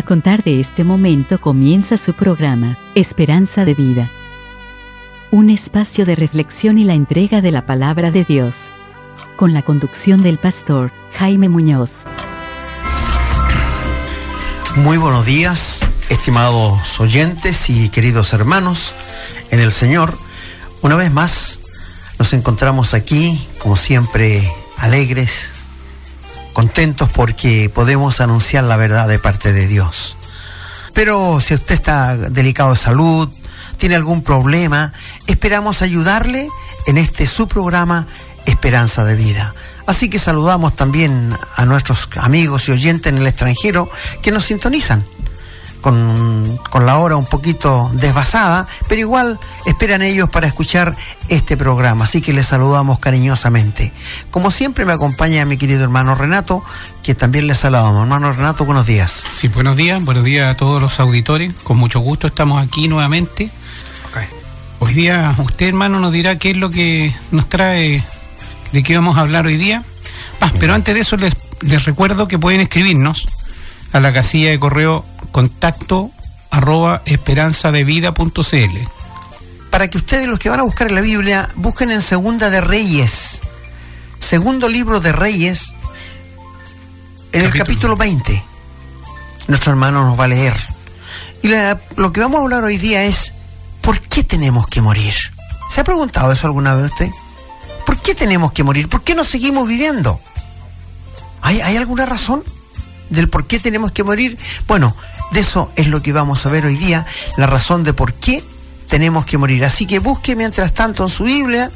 A contar de este momento comienza su programa, Esperanza de Vida. Un espacio de reflexión y la entrega de la palabra de Dios. Con la conducción del pastor Jaime Muñoz. Muy buenos días, estimados oyentes y queridos hermanos en el Señor. Una vez más nos encontramos aquí, como siempre, alegres, contentos porque podemos anunciar la verdad de parte de Dios. Pero si usted está delicado de salud, tiene algún problema, esperamos ayudarle en este su programa Esperanza de Vida. Así que saludamos también a nuestros amigos y oyentes en el extranjero que nos sintonizan con, con, la hora un poquito desvasada, pero igual esperan ellos para escuchar este programa, así que les saludamos cariñosamente. Como siempre me acompaña mi querido hermano Renato, que también les saludamos. Hermano Renato, buenos días. Sí, buenos días, buenos días a todos los auditores, con mucho gusto estamos aquí nuevamente. Okay. Hoy día usted hermano nos dirá qué es lo que nos trae, de qué vamos a hablar hoy día. Ah, pero antes de eso les, les recuerdo que pueden escribirnos a la casilla de correo contacto arroba esperanzadevida.cl. Para que ustedes, los que van a buscar en la Biblia, busquen en Segunda de Reyes, segundo libro de Reyes, en el capítulo 20. Nuestro hermano nos va a leer. Y la, lo que vamos a hablar hoy día es, ¿por qué tenemos que morir? ¿Se ha preguntado eso alguna vez usted? ¿Por qué tenemos que morir? ¿Por qué no seguimos viviendo? ¿Hay, ¿hay alguna razón del por qué tenemos que morir? Bueno, de eso es lo que vamos a ver hoy día, la razón de por qué tenemos que morir. Así que busque mientras tanto en su Biblia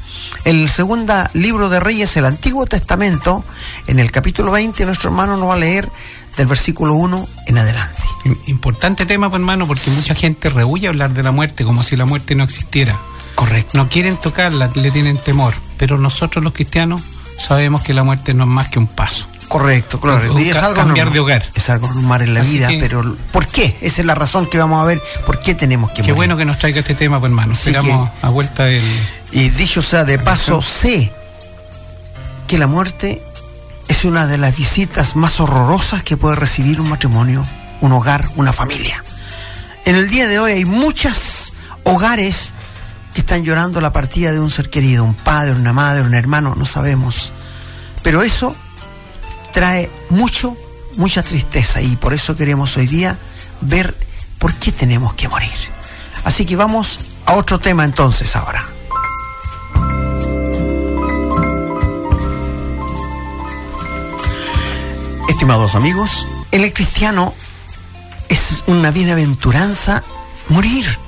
el segundo libro de Reyes, el Antiguo Testamento, en el capítulo 20, nuestro hermano nos va a leer del versículo 1 en adelante. Importante tema, pues, hermano, porque mucha gente rehuye hablar de la muerte como si la muerte no existiera. Correcto. No quieren tocarla, le tienen temor, pero nosotros los cristianos sabemos que la muerte no es más que un paso. Correcto, claro. Y es algo cambiar normal, de hogar. Es algo normal en la Así vida, que- pero ¿por qué? Esa es la razón que vamos a ver. ¿Por qué tenemos que Qué morir? bueno que nos traiga este tema, pues, hermano. Así Esperamos a vuelta del... Y dicho sea de paso, sé que la muerte es una de las visitas más horrorosas que puede recibir un matrimonio, un hogar, una familia. En el día de hoy hay muchos hogares que están llorando la partida de un ser querido, un padre, una madre, un hermano, no sabemos. Pero eso trae mucho, mucha tristeza y por eso queremos hoy día ver por qué tenemos que morir. Así que vamos a otro tema entonces ahora. Estimados amigos, en el cristiano es una bienaventuranza morir.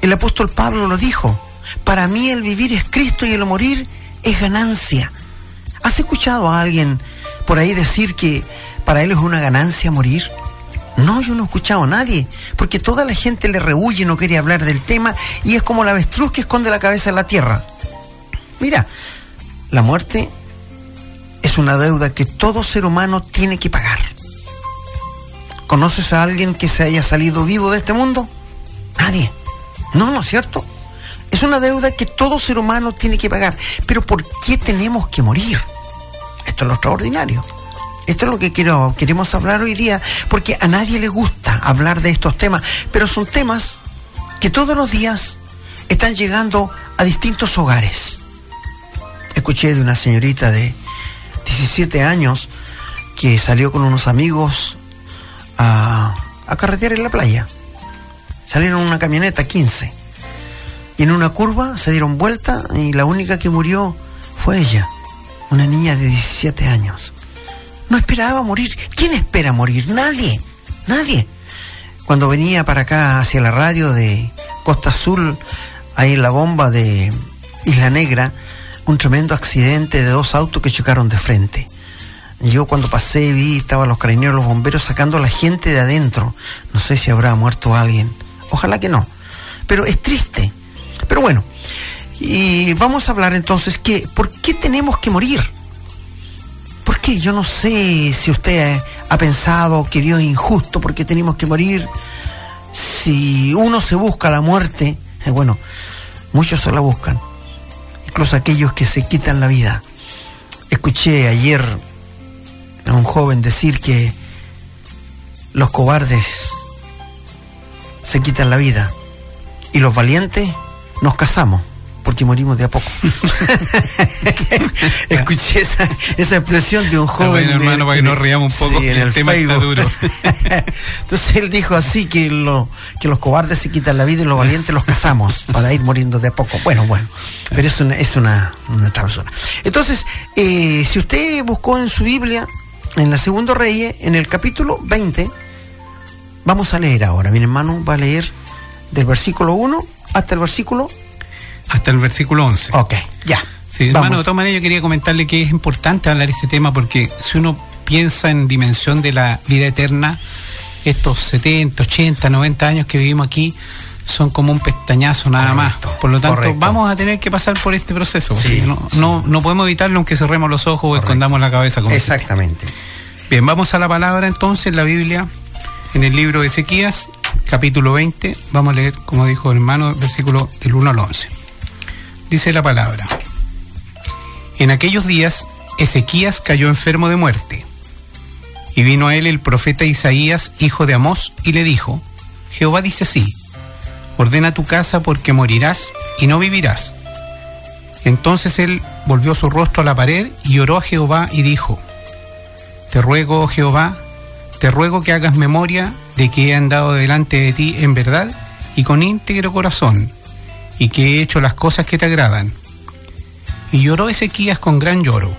El apóstol Pablo lo dijo, para mí el vivir es Cristo y el morir es ganancia. ¿Has escuchado a alguien por ahí decir que para él es una ganancia morir? No, yo no he escuchado a nadie, porque toda la gente le rehuye, no quiere hablar del tema y es como la avestruz que esconde la cabeza en la tierra. Mira, la muerte es una deuda que todo ser humano tiene que pagar. ¿Conoces a alguien que se haya salido vivo de este mundo? Nadie. No, ¿no es cierto? Es una deuda que todo ser humano tiene que pagar. Pero ¿por qué tenemos que morir? Esto es lo extraordinario. Esto es lo que quiero, queremos hablar hoy día, porque a nadie le gusta hablar de estos temas, pero son temas que todos los días están llegando a distintos hogares. Escuché de una señorita de 17 años que salió con unos amigos a, a carretear en la playa. Salieron en una camioneta 15 y en una curva se dieron vuelta y la única que murió fue ella, una niña de 17 años. No esperaba morir. ¿Quién espera morir? Nadie. Nadie. Cuando venía para acá hacia la radio de Costa Azul, ahí en la bomba de Isla Negra, un tremendo accidente de dos autos que chocaron de frente. Yo cuando pasé vi, estaban los carabineros, los bomberos sacando a la gente de adentro. No sé si habrá muerto alguien. Ojalá que no. Pero es triste. Pero bueno, y vamos a hablar entonces que, ¿por qué tenemos que morir? ¿Por qué? Yo no sé si usted ha pensado que Dios es injusto porque tenemos que morir. Si uno se busca la muerte, eh, bueno, muchos se la buscan. Incluso aquellos que se quitan la vida. Escuché ayer a un joven decir que los cobardes se quitan la vida y los valientes nos casamos porque morimos de a poco. Escuché esa, esa, expresión de un joven. Bueno, hermano, para que nos riamos un poco, sí, en el, tema Facebook. está duro. Entonces él dijo así que, lo, que los cobardes se quitan la vida y los valientes los casamos para ir muriendo de a poco. Bueno, bueno, pero es una, es una, una travesura. Entonces, eh, si usted buscó en su Biblia, en la Segundo Reyes, en el capítulo 20, vamos a leer ahora. Mi hermano va a leer del versículo 1 hasta el versículo hasta el versículo 11. Ok, ya. Sí, Vamos. hermano, de todas maneras yo quería comentarle que es importante hablar de este tema porque si uno piensa en dimensión de la vida eterna, estos 70, 80, 90 años que vivimos aquí son como un pestañazo nada Correcto, más. Por lo tanto, correcto. vamos a tener que pasar por este proceso. Sí, no, sí. no, no podemos evitarlo aunque cerremos los ojos o escondamos la cabeza. Como. Exactamente. Bien, vamos a la palabra entonces, en la Biblia, en el libro de Ezequías, capítulo 20. Vamos a leer, como dijo el hermano, versículo del 1 al 11. Dice la palabra. En aquellos días, Ezequías cayó enfermo de muerte. Y vino a él el profeta Isaías, hijo de Amós, y le dijo, Jehová dice así, ordena tu casa porque morirás y no vivirás. Entonces él volvió su rostro a la pared y oró a Jehová y dijo, Te ruego, oh Jehová, te ruego que hagas memoria de que he andado delante de ti en verdad y con íntegro corazón, y que he hecho las cosas que te agradan. Y lloró Ezequías con gran lloro.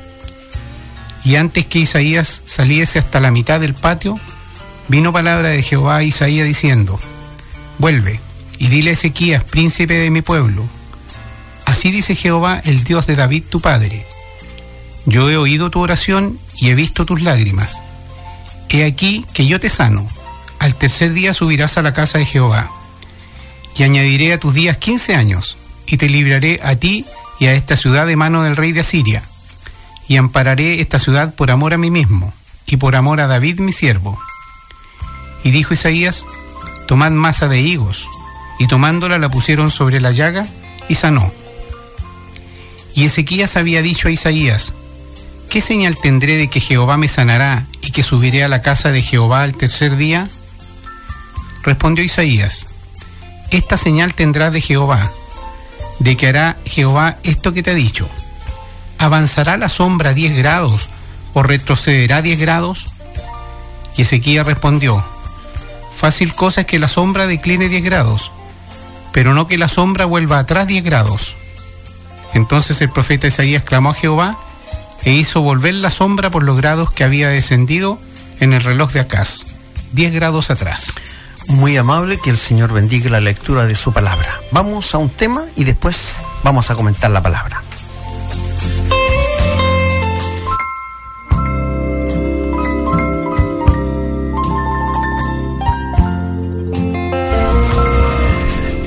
Y antes que Isaías saliese hasta la mitad del patio, vino palabra de Jehová a Isaías diciendo, Vuelve y dile a Ezequías, príncipe de mi pueblo, así dice Jehová, el Dios de David tu padre. Yo he oído tu oración y he visto tus lágrimas. He aquí que yo te sano. Al tercer día subirás a la casa de Jehová. Y añadiré a tus días quince años, y te libraré a ti y a esta ciudad de mano del rey de Asiria. Y ampararé esta ciudad por amor a mí mismo, y por amor a David mi siervo. Y dijo Isaías, tomad masa de higos, y tomándola la pusieron sobre la llaga, y sanó. Y Ezequías había dicho a Isaías, ¿qué señal tendré de que Jehová me sanará y que subiré a la casa de Jehová al tercer día? Respondió Isaías, esta señal tendrás de Jehová, de que hará Jehová esto que te ha dicho. ¿Avanzará la sombra diez grados o retrocederá diez grados? Y Ezequías respondió, fácil cosa es que la sombra decline diez grados, pero no que la sombra vuelva atrás diez grados. Entonces el profeta Isaías clamó a Jehová e hizo volver la sombra por los grados que había descendido en el reloj de Acaz, diez grados atrás. Muy amable, que el Señor bendiga la lectura de su palabra. Vamos a un tema y después vamos a comentar la palabra.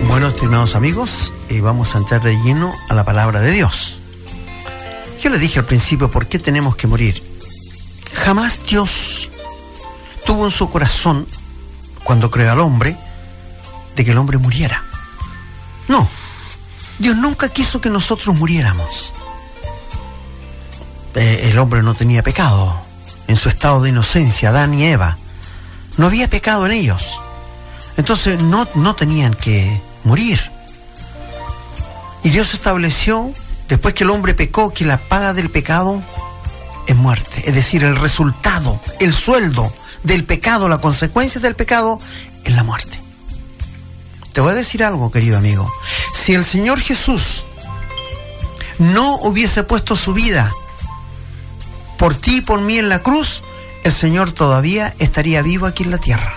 Bueno, estimados amigos, eh, vamos a entrar de lleno a la palabra de Dios. Yo le dije al principio por qué tenemos que morir. Jamás Dios tuvo en su corazón cuando creó al hombre, de que el hombre muriera. No, Dios nunca quiso que nosotros muriéramos. Eh, el hombre no tenía pecado en su estado de inocencia, Adán y Eva. No había pecado en ellos. Entonces no, no tenían que morir. Y Dios estableció, después que el hombre pecó, que la paga del pecado es muerte. Es decir, el resultado, el sueldo del pecado, la consecuencia del pecado es la muerte. Te voy a decir algo, querido amigo. Si el Señor Jesús no hubiese puesto su vida por ti y por mí en la cruz, el Señor todavía estaría vivo aquí en la tierra.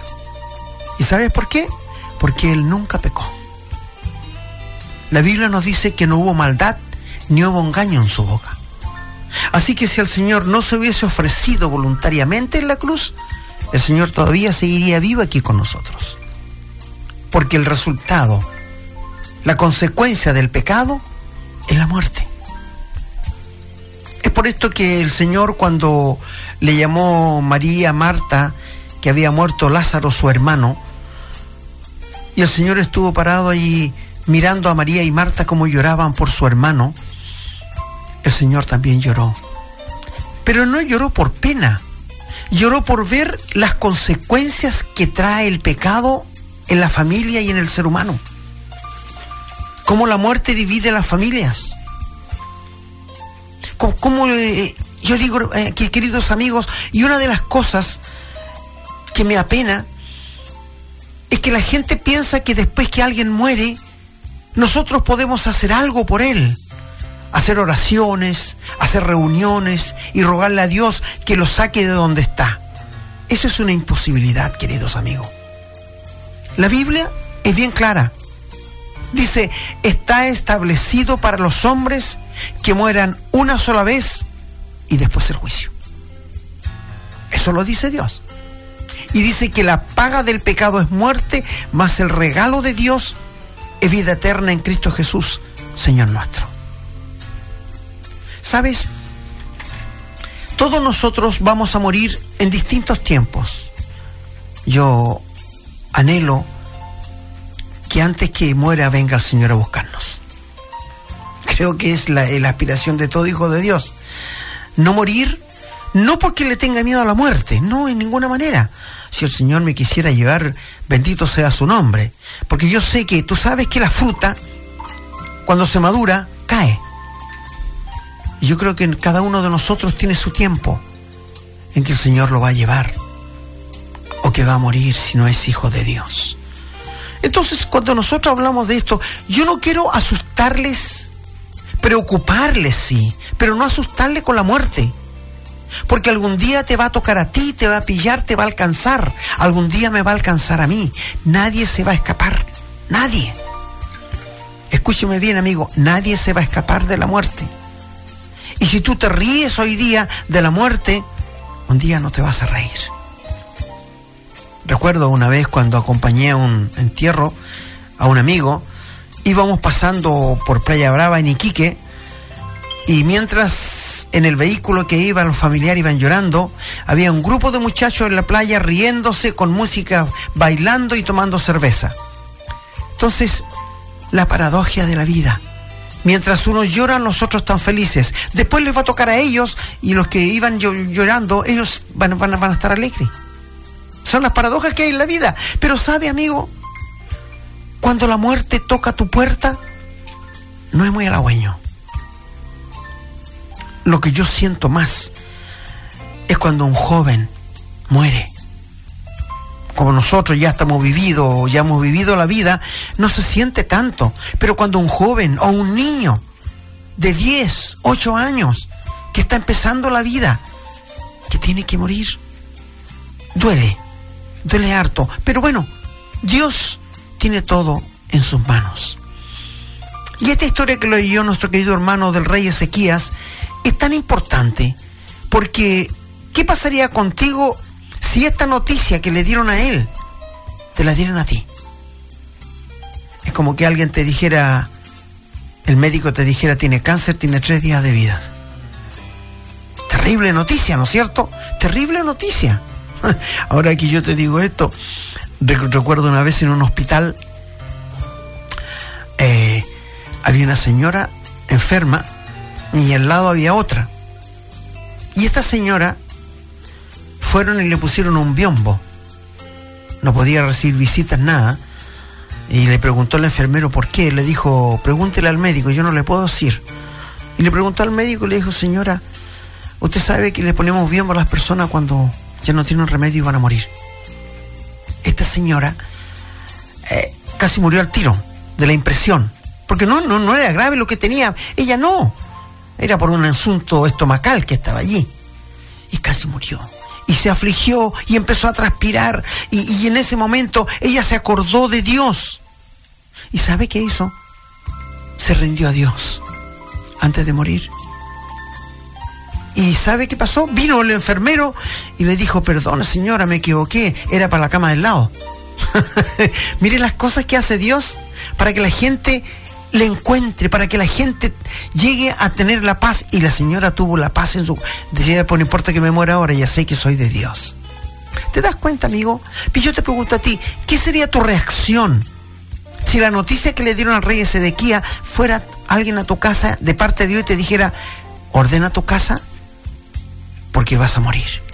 ¿Y sabes por qué? Porque Él nunca pecó. La Biblia nos dice que no hubo maldad ni hubo engaño en su boca. Así que si el Señor no se hubiese ofrecido voluntariamente en la cruz, el Señor todavía seguiría vivo aquí con nosotros. Porque el resultado, la consecuencia del pecado es la muerte. Es por esto que el Señor cuando le llamó María Marta, que había muerto Lázaro, su hermano, y el Señor estuvo parado allí mirando a María y Marta como lloraban por su hermano, el Señor también lloró. Pero no lloró por pena, Lloró por ver las consecuencias que trae el pecado en la familia y en el ser humano. Cómo la muerte divide las familias. Cómo, eh, yo digo, eh, queridos amigos, y una de las cosas que me apena es que la gente piensa que después que alguien muere, nosotros podemos hacer algo por él. Hacer oraciones, hacer reuniones y rogarle a Dios que lo saque de donde está. Eso es una imposibilidad, queridos amigos. La Biblia es bien clara. Dice, está establecido para los hombres que mueran una sola vez y después el juicio. Eso lo dice Dios. Y dice que la paga del pecado es muerte, mas el regalo de Dios es vida eterna en Cristo Jesús, Señor nuestro. ¿Sabes? Todos nosotros vamos a morir en distintos tiempos. Yo anhelo que antes que muera venga el Señor a buscarnos. Creo que es la, aspiración de todo hijo de Dios. No morir, no porque le tenga miedo a la muerte, no en ninguna manera, si el Señor me quisiera llevar, bendito sea su nombre. Porque yo sé que tú sabes que la fruta, cuando se madura, cae. Y yo creo que cada uno de nosotros tiene su tiempo en que el Señor lo va a llevar o que va a morir si no es hijo de Dios. Entonces, cuando nosotros hablamos de esto, yo no quiero asustarles, preocuparles, sí, pero no asustarles con la muerte. Porque algún día te va a tocar a ti, te va a pillar, te va a alcanzar. Algún día me va a alcanzar a mí. Nadie se va a escapar. Nadie. Escúcheme bien, amigo. Nadie se va a escapar de la muerte. Y si tú te ríes hoy día de la muerte, un día no te vas a reír. Recuerdo una vez cuando acompañé a un entierro a un amigo, íbamos pasando por Playa Brava en Iquique, y mientras en el vehículo que iba los familiares iban llorando, había un grupo de muchachos en la playa riéndose con música, bailando y tomando cerveza. Entonces, la paradoja de la vida. Mientras unos lloran, los otros están felices. Después les va a tocar a ellos y los que iban llorando, ellos van, van, a estar alegres. Son las paradojas que hay en la vida. Pero sabe, amigo, cuando la muerte toca tu puerta, no es muy halagüeño lo que yo siento más es cuando un joven muere. Como nosotros ya estamos vividos, ya hemos vivido la vida, no se siente tanto. Pero cuando un joven o un niño de 10, 8 años, que está empezando la vida, que tiene que morir, duele, duele harto. Pero bueno, Dios tiene todo en sus manos. Y esta historia que leyó nuestro querido hermano del rey Ezequías es tan importante porque ¿qué pasaría contigo si esta noticia que le dieron a él te la dieran a ti? Es como que alguien te dijera, el médico te dijera, tiene cáncer, tiene tres días de vida. Terrible noticia, ¿no es cierto? Terrible noticia. Ahora que yo te digo esto, recuerdo una vez en un hospital, eh, había una señora enferma y al lado había otra. Y esta señora fueron y le pusieron un biombo. No podía recibir visitas, nada. Y le preguntó al enfermero por qué. Le dijo, pregúntele al médico, yo no le puedo decir. Y le preguntó al médico y le dijo, señora, usted sabe que le ponemos biombo a las personas cuando ya no tienen remedio y van a morir. Esta señora eh, casi murió al tiro de la impresión. Porque no, no, no era grave lo que tenía. Ella no. Era por un asunto estomacal que estaba allí. Y casi murió. Y se afligió y empezó a transpirar. Y, en ese momento ella se acordó de Dios. ¿Y sabe qué hizo? Se rindió a Dios antes de morir. ¿Y sabe qué pasó? Vino el enfermero y le dijo, perdón señora, me equivoqué, era para la cama del lado. Mire las cosas que hace Dios para que la gente le encuentre, para que la gente llegue a tener la paz. Y la señora tuvo la paz en su... Decía, pues no importa que me muera ahora, ya sé que soy de Dios. ¿Te das cuenta, amigo? Y yo te pregunto a ti, ¿qué sería tu reacción si la noticia que le dieron al rey Sedequía fuera alguien a tu casa de parte de Dios y te dijera, ordena tu casa porque vas a morir?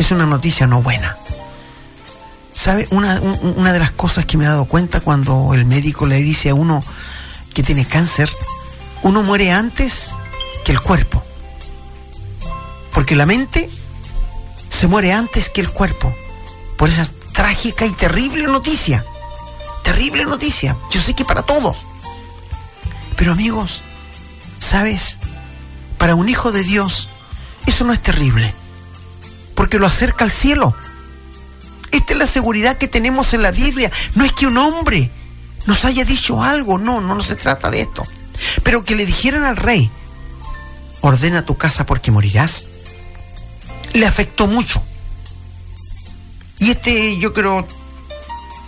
es una noticia no buena. ¿Sabe? Una, una de las cosas que me he dado cuenta cuando el médico le dice a uno que tiene cáncer, uno muere antes que el cuerpo. Porque la mente se muere antes que el cuerpo. Por esa trágica y terrible noticia. Terrible noticia. Yo sé que para todos. Pero amigos, ¿sabes? Para un hijo de Dios, eso no es terrible. Porque lo acerca al cielo. Esta es la seguridad que tenemos en la Biblia. No es que un hombre nos haya dicho algo, no, no, se trata de esto. Pero que le dijeran al rey, ordena tu casa porque morirás, le afectó mucho. Y este yo quiero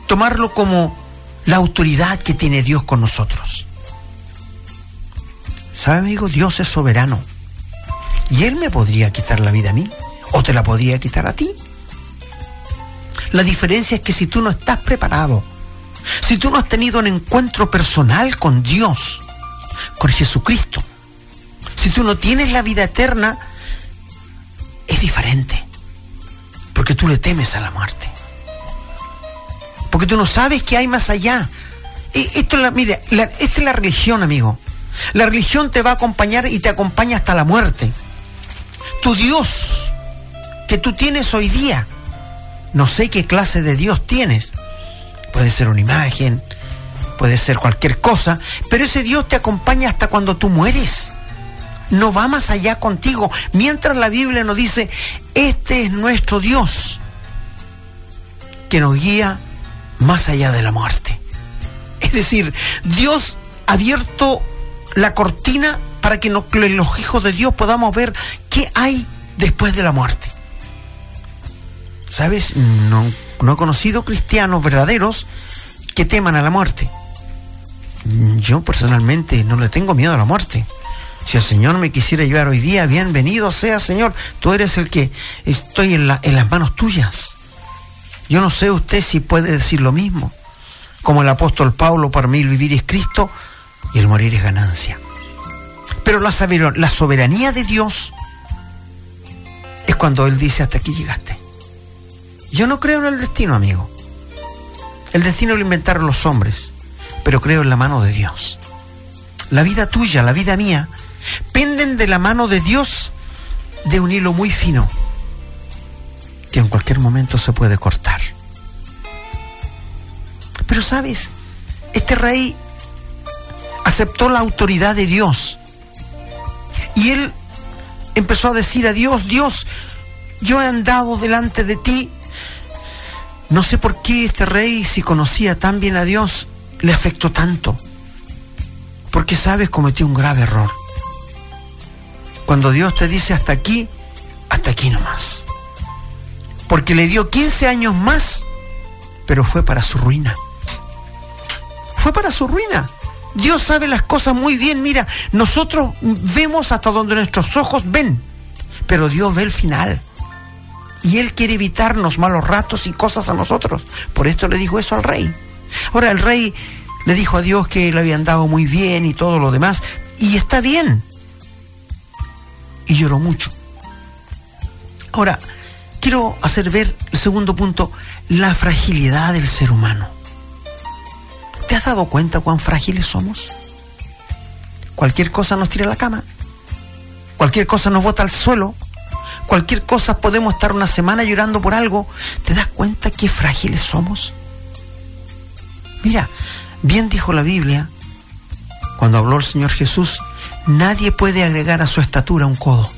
tomarlo como la autoridad que tiene Dios con nosotros. ¿Sabe, amigo? Dios es soberano. Y Él me podría quitar la vida a mí, o te la podría quitar a ti. La diferencia es que si tú no estás preparado, si tú no has tenido un encuentro personal con Dios, con Jesucristo, si tú no tienes la vida eterna, es diferente. Porque tú le temes a la muerte. Porque tú no sabes que hay más allá. esto es la, mire, esta es la religión, amigo. La religión te va a acompañar y te acompaña hasta la muerte. Tu Dios que tú tienes hoy día, no sé qué clase de Dios tienes. Puede ser una imagen, puede ser cualquier cosa, pero ese Dios te acompaña hasta cuando tú mueres. No va más allá contigo, mientras la Biblia nos dice, este es nuestro Dios, que nos guía más allá de la muerte. Es decir, Dios ha abierto la cortina para que los hijos de Dios podamos ver qué hay después de la muerte. ¿Sabes? No, he conocido cristianos verdaderos que teman a la muerte. Yo personalmente no le tengo miedo a la muerte. Si el Señor me quisiera llevar hoy día, bienvenido sea Señor. Tú eres el que estoy en, en las manos tuyas. Yo no sé usted si puede decir lo mismo. Como el apóstol Pablo, para mí el vivir es Cristo y el morir es ganancia. Pero la soberanía de Dios es cuando Él dice hasta aquí llegaste. Yo no creo en el destino, amigo. El destino lo inventaron los hombres, pero creo en la mano de Dios. La vida tuya, la vida mía, penden de la mano de Dios de un hilo muy fino que en cualquier momento se puede cortar. Pero sabes, este rey aceptó la autoridad de Dios y él empezó a decir a Dios, Dios, yo he andado delante de ti. No sé por qué este rey, si conocía tan bien a Dios, le afectó tanto. Porque sabes, cometió un grave error. Cuando Dios te dice hasta aquí, hasta aquí nomás. Porque le dio 15 años más, pero fue para su ruina. Fue para su ruina. Dios sabe las cosas muy bien. Mira, nosotros vemos hasta donde nuestros ojos ven, pero Dios ve el final. Y Él quiere evitarnos malos ratos y cosas a nosotros. Por esto le dijo eso al rey. Ahora el rey le dijo a Dios que le habían dado muy bien y todo lo demás. Y está bien. Y lloró mucho. Ahora, quiero hacer ver el segundo punto, la fragilidad del ser humano. ¿Te has dado cuenta cuán frágiles somos? Cualquier cosa nos tira a la cama. Cualquier cosa nos bota al suelo. Cualquier cosa podemos estar una semana llorando por algo. ¿Te das cuenta qué frágiles somos? Mira, bien dijo la Biblia, cuando habló el Señor Jesús, nadie puede agregar a su estatura un codo,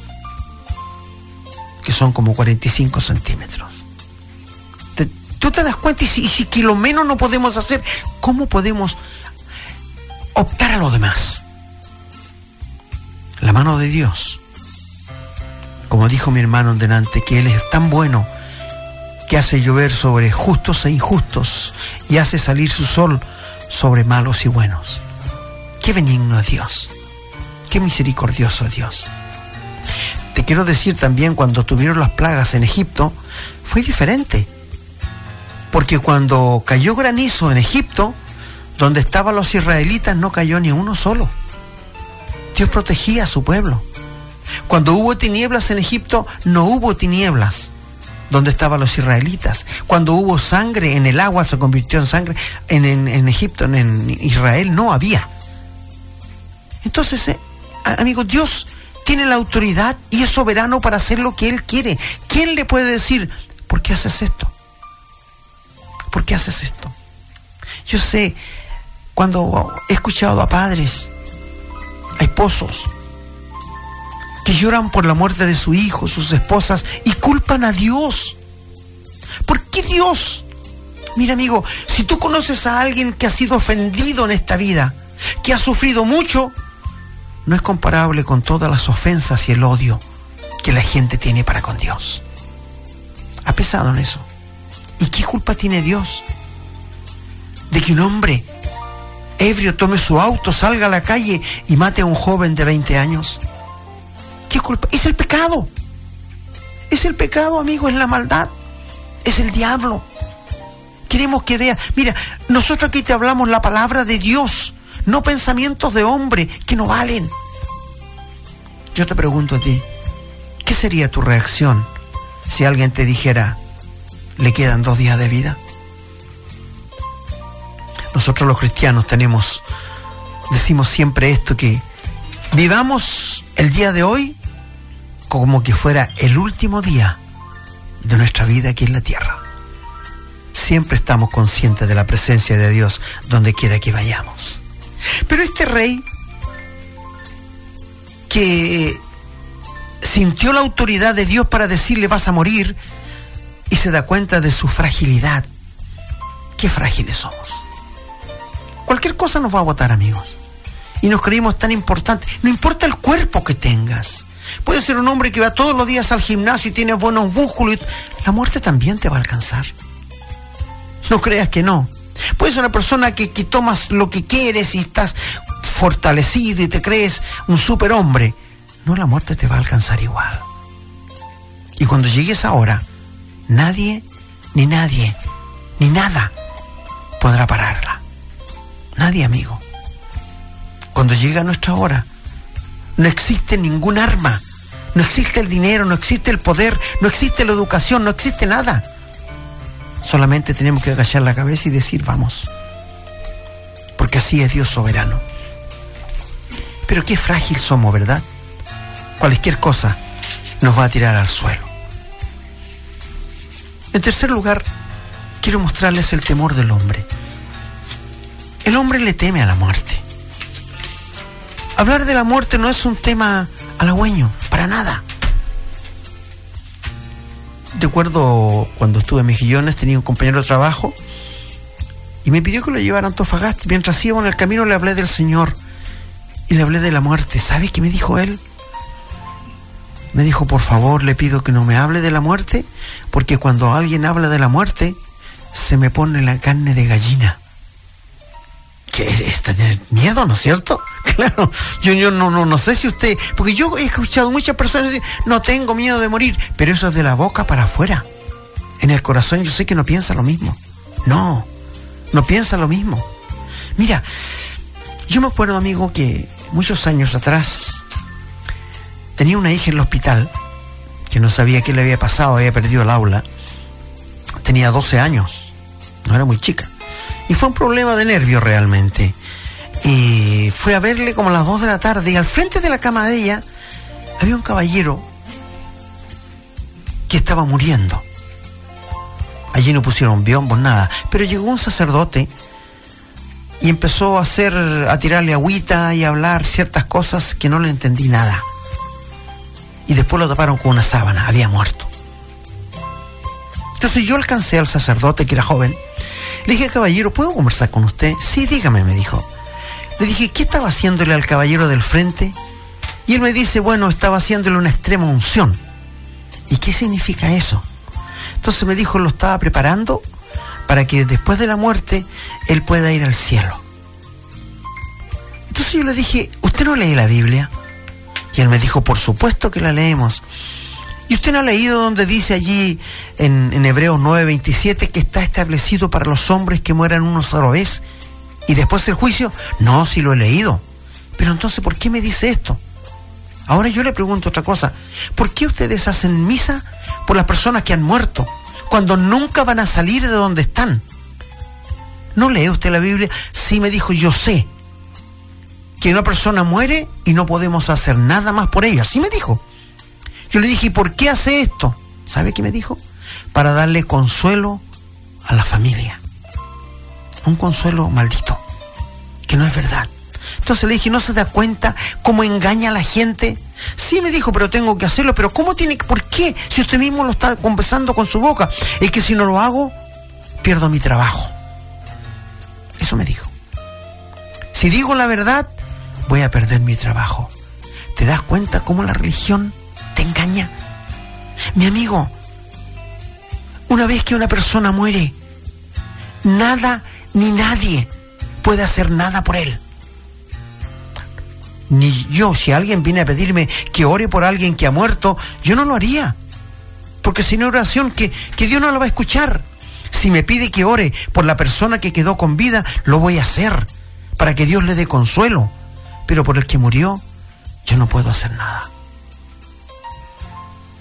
que son como 45 centímetros. Tú te das cuenta y si, que lo menos no podemos hacer, ¿cómo podemos optar a lo demás? La mano de Dios. Como dijo mi hermano delante, que Él es tan bueno que hace llover sobre justos e injustos y hace salir su sol sobre malos y buenos. Qué benigno es Dios. Qué misericordioso Dios. Te quiero decir también, cuando tuvieron las plagas en Egipto, fue diferente. Porque cuando cayó granizo en Egipto, donde estaban los israelitas, no cayó ni uno solo. Dios protegía a su pueblo. Cuando hubo tinieblas en Egipto, no hubo tinieblas. donde estaban los israelitas. Cuando hubo sangre en el agua, se convirtió en sangre. En, en, Egipto, en, Israel, no había. Entonces, eh, amigos, Dios tiene la autoridad y es soberano para hacer lo que Él quiere. ¿Quién le puede decir, ¿por qué haces esto? ¿Por qué haces esto? Yo sé, cuando he escuchado a padres, a esposos, lloran por la muerte de su hijo, sus esposas, y culpan a Dios. ¿Por qué Dios? Mira amigo, si tú conoces a alguien que ha sido ofendido en esta vida, que ha sufrido mucho, no es comparable con todas las ofensas y el odio que la gente tiene para con Dios. Ha pesado en eso. ¿Y qué culpa tiene Dios? De que un hombre ebrio tome su auto, salga a la calle y mate a un joven de 20 años. ¿Qué culpa? Es el pecado. Es el pecado, amigo, es la maldad. Es el diablo. Queremos que vea. Mira, nosotros aquí te hablamos la palabra de Dios, no pensamientos de hombre que no valen. Yo te pregunto a ti, ¿qué sería tu reacción si alguien te dijera, le quedan dos días de vida? Nosotros los cristianos tenemos, decimos siempre esto, que vivamos el día de hoy como que fuera el último día de nuestra vida aquí en la tierra. Siempre estamos conscientes de la presencia de Dios donde quiera que vayamos. Pero este rey que sintió la autoridad de Dios para decirle vas a morir y se da cuenta de su fragilidad. Qué frágiles somos. Cualquier cosa nos va a votar, amigos. Y nos creímos tan importantes. No importa el cuerpo que tengas. Puede ser un hombre que va todos los días al gimnasio y tiene buenos músculos. La muerte también te va a alcanzar. No creas que no. Puede ser una persona que, que tomas lo que quieres y estás fortalecido y te crees un superhombre. No, la muerte te va a alcanzar igual. Y cuando llegues ahora, nadie, ni nadie, ni nada podrá pararla. Nadie, amigo. Cuando llega nuestra hora, no existe ningún arma, no existe el dinero, no existe el poder, no existe la educación, no existe nada. Solamente tenemos que agachar la cabeza y decir, vamos. Porque así es Dios soberano. Pero qué frágil somos, ¿verdad? Cualquier cosa nos va a tirar al suelo. En tercer lugar, quiero mostrarles el temor del hombre. El hombre le teme a la muerte. Hablar de la muerte no es un tema halagüeño, para nada. Recuerdo cuando estuve en Mejillones, tenía un compañero de trabajo y me pidió que lo llevara a Antofagasta. Mientras íbamos en el camino le hablé del Señor y le hablé de la muerte. ¿Sabe qué me dijo él? Me dijo, por favor, le pido que no me hable de la muerte, porque cuando alguien habla de la muerte, se me pone la carne de gallina que es tener miedo, ¿no es cierto? Claro, yo, yo no, no, no sé si usted, porque yo he escuchado muchas personas decir, no tengo miedo de morir, pero eso es de la boca para afuera. En el corazón yo sé que no piensa lo mismo. No, no piensa lo mismo. Mira, yo me acuerdo, amigo, que muchos años atrás tenía una hija en el hospital que no sabía qué le había pasado, había perdido el aula. Tenía 12 años, no era muy chica. Y fue un problema de nervio realmente. Y fue a verle como las 2 de la tarde y al frente de la cama de ella había un caballero que estaba muriendo. Allí no pusieron biombos, nada. Pero llegó un sacerdote y empezó a hacer, a tirarle agüita y a hablar ciertas cosas que no le entendí nada. Y después lo taparon con una sábana, había muerto. Entonces yo alcancé al sacerdote, que era joven, le dije, caballero, ¿puedo conversar con usted? Sí, dígame, me dijo. Le dije, ¿qué estaba haciéndole al caballero del frente? Y él me dice, bueno, estaba haciéndole una extrema unción. ¿Y qué significa eso? Entonces me dijo, lo estaba preparando para que después de la muerte él pueda ir al cielo. Entonces yo le dije, ¿usted no lee la Biblia? Y él me dijo, por supuesto que la leemos. ¿Y usted no ha leído donde dice allí en, en Hebreos 9:27 que está establecido para los hombres que mueran uno sola vez y después el juicio? No, sí lo he leído. Pero entonces, ¿por qué me dice esto? Ahora yo le pregunto otra cosa. ¿Por qué ustedes hacen misa por las personas que han muerto, cuando nunca van a salir de donde están. ¿No lee usted la Biblia? Sí me dijo, yo sé que una persona muere y no podemos hacer nada más por ella. Así me dijo. Yo le dije, ¿y por qué hace esto? ¿Sabe qué me dijo? Para darle consuelo a la familia. Un consuelo maldito, que no es verdad. Entonces le dije, ¿no se da cuenta cómo engaña a la gente? Sí me dijo, pero tengo que hacerlo, pero ¿cómo tiene que, por qué? Si usted mismo lo está confesando con su boca. Es que si no lo hago, pierdo mi trabajo. Eso me dijo. Si digo la verdad, voy a perder mi trabajo. ¿Te das cuenta cómo la religión te engaña? Mi amigo, una vez que una persona muere, nada ni nadie puede hacer nada por él. Ni yo, si alguien viene a pedirme que ore por alguien que ha muerto, yo no lo haría. Porque sin oración, que, que Dios no lo va a escuchar. Si me pide que ore por la persona que quedó con vida, lo voy a hacer. Para que Dios le dé consuelo. Pero por el que murió, yo no puedo hacer nada.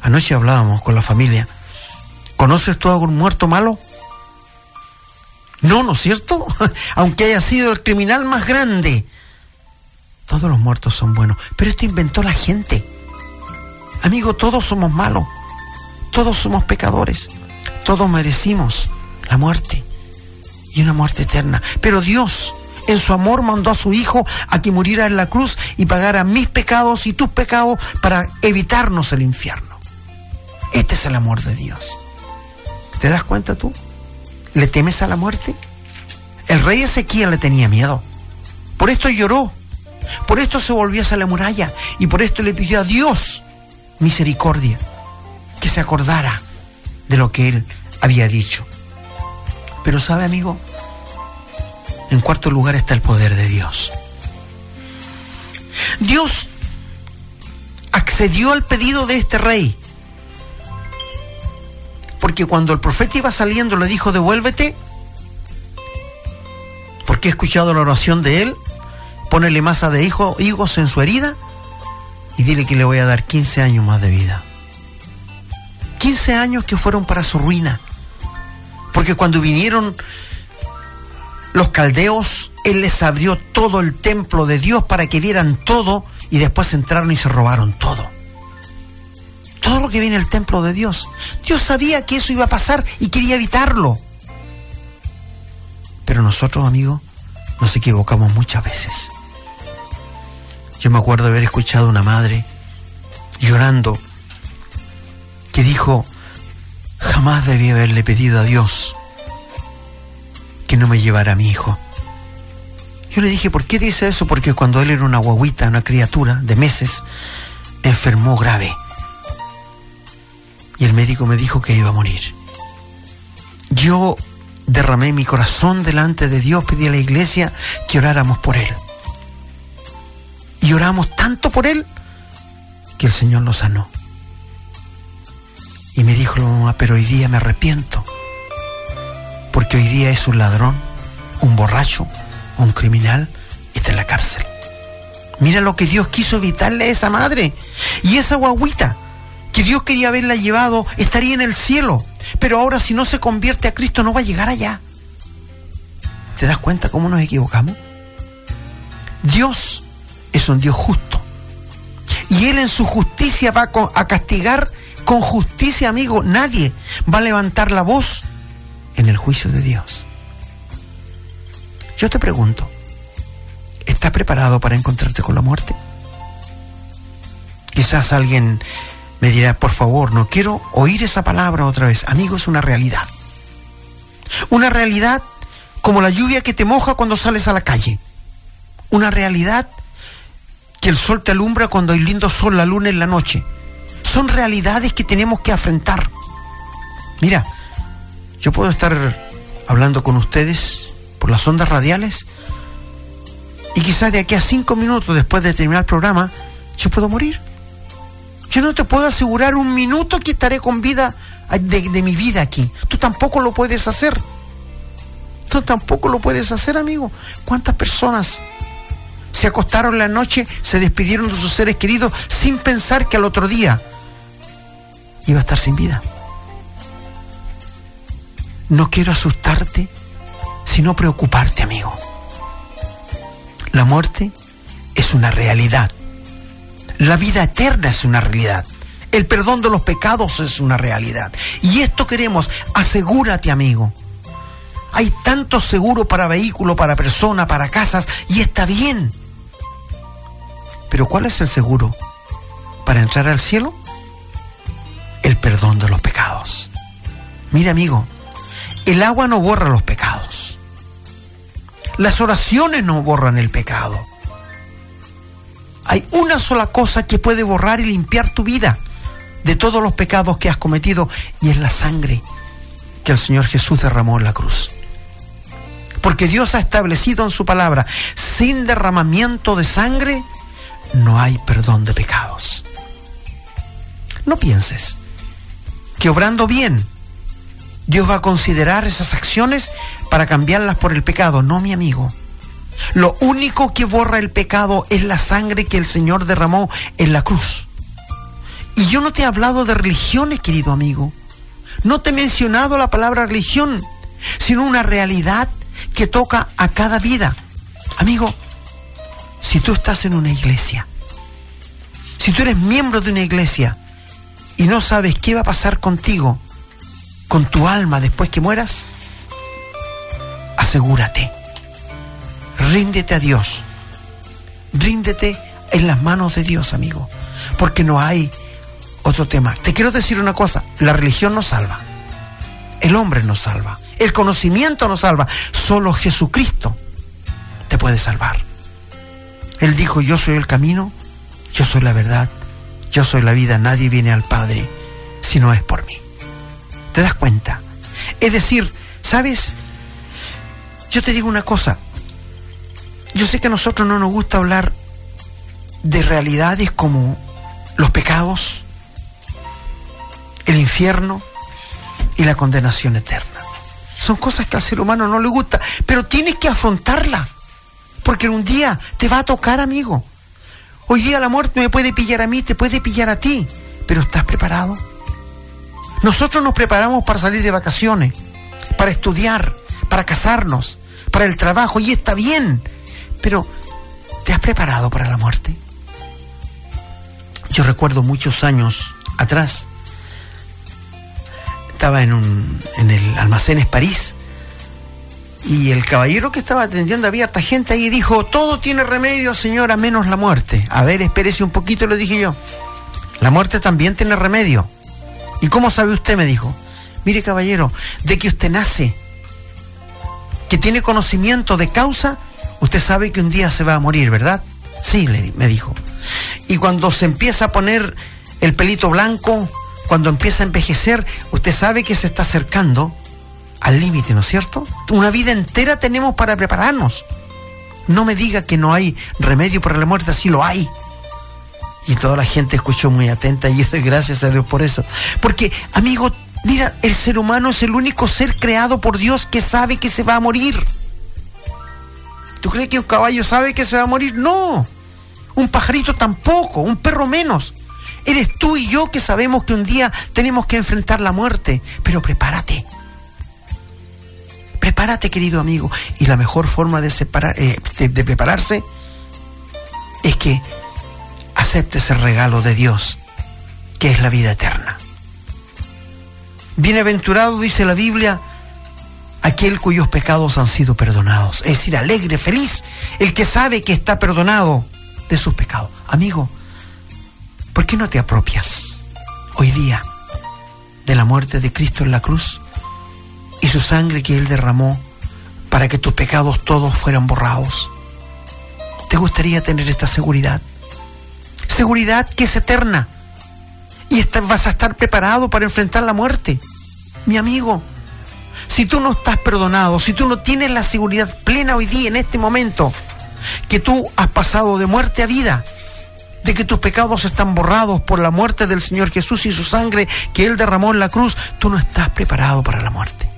Anoche hablábamos con la familia. ¿Conoces tú a algún muerto malo? No, ¿no es cierto? Aunque haya sido el criminal más grande. Todos los muertos son buenos. Pero esto inventó la gente. Amigo, todos somos malos. Todos somos pecadores. Todos merecimos la muerte. Y una muerte eterna. Pero Dios, en su amor, mandó a su Hijo a que muriera en la cruz y pagara mis pecados y tus pecados para evitarnos el infierno. Este es el amor de Dios. ¿Te das cuenta tú? ¿Le temes a la muerte? El rey Ezequiel le tenía miedo. Por esto lloró. Por esto se volvió hacia la muralla. Y por esto le pidió a Dios misericordia. Que se acordara de lo que él había dicho. Pero sabe, amigo, en cuarto lugar está el poder de Dios. Dios accedió al pedido de este rey porque cuando el profeta iba saliendo le dijo, devuélvete, porque he escuchado la oración de él, ponele masa de hijo, higos en su herida y dile que le voy a dar 15 años más de vida. 15 años que fueron para su ruina. Porque cuando vinieron los caldeos, él les abrió todo el templo de Dios para que vieran todo y después entraron y se robaron todo todo lo que viene el templo de Dios. Dios sabía que eso iba a pasar y quería evitarlo. Pero nosotros, amigos, nos equivocamos muchas veces. Yo me acuerdo de haber escuchado a una madre llorando que dijo, jamás debí haberle pedido a Dios que no me llevara a mi hijo. Yo le dije, ¿por qué dice eso? Porque cuando él era una guaguita, una criatura de meses, enfermó grave y el médico me dijo que iba a morir. Yo derramé mi corazón delante de Dios, pedí a la iglesia que oráramos por él. Y oramos tanto por él que el Señor lo sanó. Y me dijo la mamá, pero hoy día me arrepiento, porque hoy día es un ladrón, un borracho, un criminal y está en la cárcel. Mira lo que Dios quiso evitarle a esa madre y esa guaguita que Dios quería haberla llevado, estaría en el cielo. Pero ahora si no se convierte a Cristo no va a llegar allá. ¿Te das cuenta cómo nos equivocamos? Dios es un Dios justo. Y Él en su justicia va a castigar con justicia, amigo. Nadie va a levantar la voz en el juicio de Dios. Yo te pregunto, ¿estás preparado para encontrarte con la muerte? Quizás alguien me dirá, por favor, no quiero oír esa palabra otra vez. Amigo, es una realidad. Una realidad como la lluvia que te moja cuando sales a la calle. Una realidad que el sol te alumbra cuando hay lindo sol, la luna en la noche. Son realidades que tenemos que afrontar. Mira, yo puedo estar hablando con ustedes por las ondas radiales y quizás de aquí a cinco minutos después de terminar el programa, yo puedo morir. Yo no te puedo asegurar un minuto que estaré con vida de, mi vida aquí. Tú tampoco lo puedes hacer. Tú tampoco lo puedes hacer, amigo. ¿Cuántas personas se acostaron la noche, se despidieron de sus seres queridos sin pensar que al otro día iba a estar sin vida? no quiero asustarte, sino preocuparte, amigo. La muerte es una realidad. La vida eterna es una realidad. El perdón de los pecados es una realidad. Y esto queremos, asegúrate, amigo. Hay tanto seguro para vehículo, para persona, para casas, y está bien. Pero ¿cuál es el seguro para entrar al cielo? El perdón de los pecados. Mira, amigo, el agua no borra los pecados. Las oraciones no borran el pecado. Hay una sola cosa que puede borrar y limpiar tu vida de todos los pecados que has cometido y es la sangre que el Señor Jesús derramó en la cruz. Porque Dios ha establecido en su palabra, sin derramamiento de sangre no hay perdón de pecados. No pienses que obrando bien Dios va a considerar esas acciones para cambiarlas por el pecado. No, mi amigo. Lo único que borra el pecado es la sangre que el Señor derramó en la cruz. Y yo no te he hablado de religiones, querido amigo. No te he mencionado la palabra religión, sino una realidad que toca a cada vida. Amigo, si tú estás en una iglesia, si tú eres miembro de una iglesia y no sabes qué va a pasar contigo, con tu alma después que mueras, asegúrate ríndete a Dios. Ríndete en las manos de Dios, amigo. Porque no hay otro tema. Te quiero decir una cosa, la religión no salva. El hombre no salva. El conocimiento no salva. Solo Jesucristo te puede salvar. Él dijo, yo soy el camino, yo soy la verdad, yo soy la vida, nadie viene al Padre si no es por mí. ¿Te das cuenta? Es decir, ¿sabes? Yo te digo una cosa, yo sé que a nosotros no nos gusta hablar de realidades como los pecados, el infierno y la condenación eterna. Son cosas que al ser humano no le gusta, pero tienes que afrontarla, porque un día te va a tocar, amigo. Hoy día la muerte me puede pillar a mí, te puede pillar a ti, pero ¿estás preparado? Nosotros nos preparamos para salir de vacaciones, para estudiar, para casarnos, para el trabajo, y está bien, pero, ¿te has preparado para la muerte? Yo recuerdo muchos años atrás, estaba en, un, en el Almacenes París y el caballero que estaba atendiendo había harta gente ahí y dijo, todo tiene remedio, señora, menos la muerte. A ver, espérese un poquito, le dije yo. La muerte también tiene remedio. ¿Y cómo sabe usted? me dijo. Mire, caballero, de que usted nace, que tiene conocimiento de causa usted sabe que un día se va a morir, ¿verdad? Sí, me dijo. Y cuando se empieza a poner el pelito blanco, cuando empieza a envejecer, usted sabe que se está acercando al límite, ¿no es cierto? Una vida entera tenemos para prepararnos. No me diga que no hay remedio para la muerte, así lo hay. Y toda la gente escuchó muy atenta y yo doy gracias a Dios por eso. Porque, amigo, mira, el ser humano es el único ser creado por Dios que sabe que se va a morir. ¿Tú crees que un caballo sabe que se va a morir? No. Un pajarito tampoco, un perro menos. Eres tú y yo que sabemos que un día tenemos que enfrentar la muerte. Pero prepárate. Prepárate, querido amigo. Y la mejor forma de, eh, prepararse es que aceptes el regalo de Dios, que es la vida eterna. Bienaventurado, dice la Biblia, aquel cuyos pecados han sido perdonados. Es decir, alegre, feliz, el que sabe que está perdonado de sus pecados. Amigo, ¿por qué no te apropias hoy día de la muerte de Cristo en la cruz y su sangre que Él derramó para que tus pecados todos fueran borrados? ¿Te gustaría tener esta seguridad? Seguridad que es eterna. Y vas a estar preparado para enfrentar la muerte. Mi amigo, si tú no estás perdonado, si tú no tienes la seguridad plena hoy día, en este momento, que tú has pasado de muerte a vida, de que tus pecados están borrados por la muerte del Señor Jesús y su sangre que Él derramó en la cruz, tú no estás preparado para la muerte.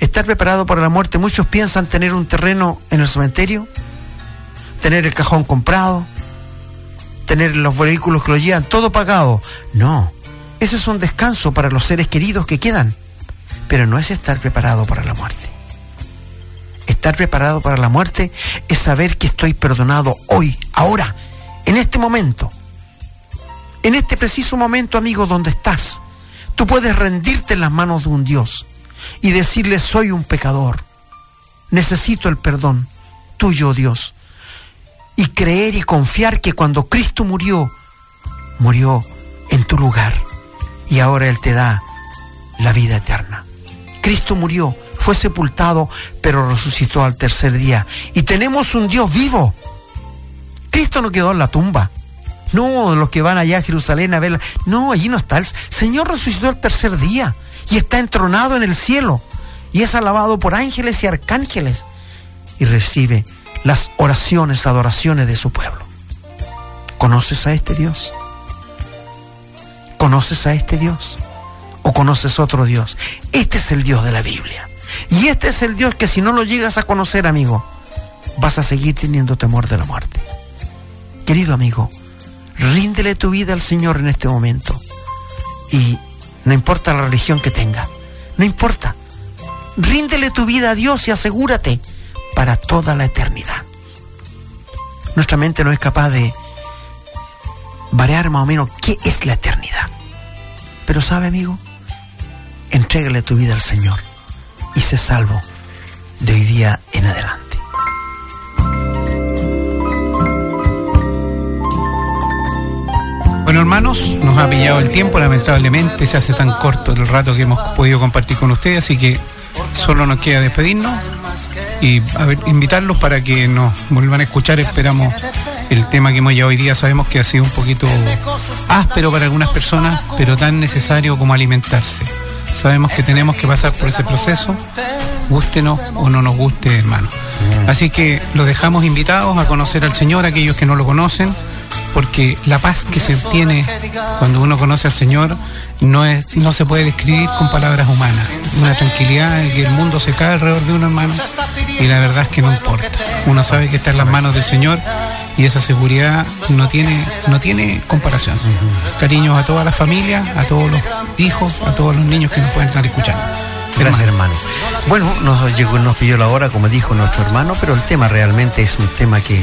Estar preparado para la muerte, muchos piensan tener un terreno en el cementerio, tener el cajón comprado, tener los vehículos que lo llevan, todo pagado. No, eso es un descanso para los seres queridos que quedan. pero no es estar preparado para la muerte. Estar preparado para la muerte es saber que estoy perdonado hoy, ahora, en este momento. En este preciso momento, amigo, donde estás, tú puedes rendirte en las manos de un Dios y decirle, soy un pecador, necesito el perdón tuyo, Dios. Y creer y confiar que cuando Cristo murió, murió en tu lugar y ahora Él te da la vida eterna. Cristo murió, fue sepultado, pero resucitó al tercer día. Y tenemos un Dios vivo. Cristo no quedó en la tumba. No, los que van allá a Jerusalén a verla. No, allí no está. El Señor resucitó al tercer día y está entronado en el cielo y es alabado por ángeles y arcángeles y recibe las oraciones, adoraciones de su pueblo. ¿Conoces a este Dios? ¿Conoces a este Dios? ¿O conoces otro Dios? Este es el Dios de la Biblia. Y este es el Dios que si no lo llegas a conocer, amigo, vas a seguir teniendo temor de la muerte. Querido amigo, ríndele tu vida al Señor en este momento. Y no importa la religión que tenga, no importa. Ríndele tu vida a Dios y asegúrate para toda la eternidad. Nuestra mente no es capaz de variar más o menos qué es la eternidad. Pero sabe, amigo, entrégale tu vida al Señor y sé salvo de hoy día en adelante. Bueno, hermanos, nos ha pillado el tiempo, lamentablemente se hace tan corto el rato que hemos podido compartir con ustedes, así que solo nos queda despedirnos y invitarlos para que nos vuelvan a escuchar. Esperamos el tema que hemos ya hoy día. Sabemos que ha sido un poquito áspero para algunas personas, pero tan necesario como alimentarse. Sabemos que tenemos que pasar por ese proceso, gústenos o no nos guste, hermano. Así que los dejamos invitados a conocer al Señor, aquellos que no lo conocen, porque la paz que se obtiene cuando uno conoce al Señor no, es, no se puede describir con palabras humanas. Una tranquilidad de que el mundo se cae alrededor de uno, hermano, y la verdad es que no importa. Uno sabe que está en las manos del Señor y esa seguridad no tiene, no tiene comparación. Cariños a toda la familia, a todos los hijos, a todos los niños que nos pueden estar escuchando. Gracias, hermano. Bueno, nos llegó, nos pidió la hora, como dijo nuestro hermano, pero el tema realmente es un tema que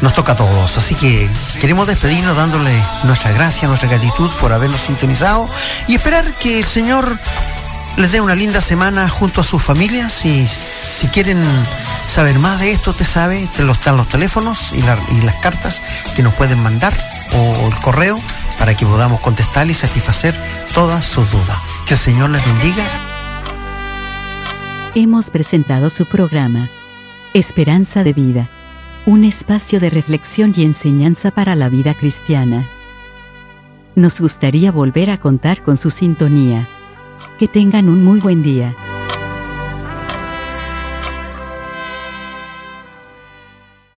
nos toca a todos. Así que queremos despedirnos dándole nuestra gracia, nuestra gratitud por habernos sintonizado y esperar que el Señor les dé una linda semana junto a sus familias. Y si quieren saber más de esto, te sabe, te lo están los teléfonos y, y las cartas que nos pueden mandar o el correo para que podamos contestar y satisfacer todas sus dudas. Que el Señor les bendiga. Hemos presentado su programa, Esperanza de Vida, un espacio de reflexión y enseñanza para la vida cristiana. Nos gustaría volver a contar con su sintonía. Que tengan un muy buen día.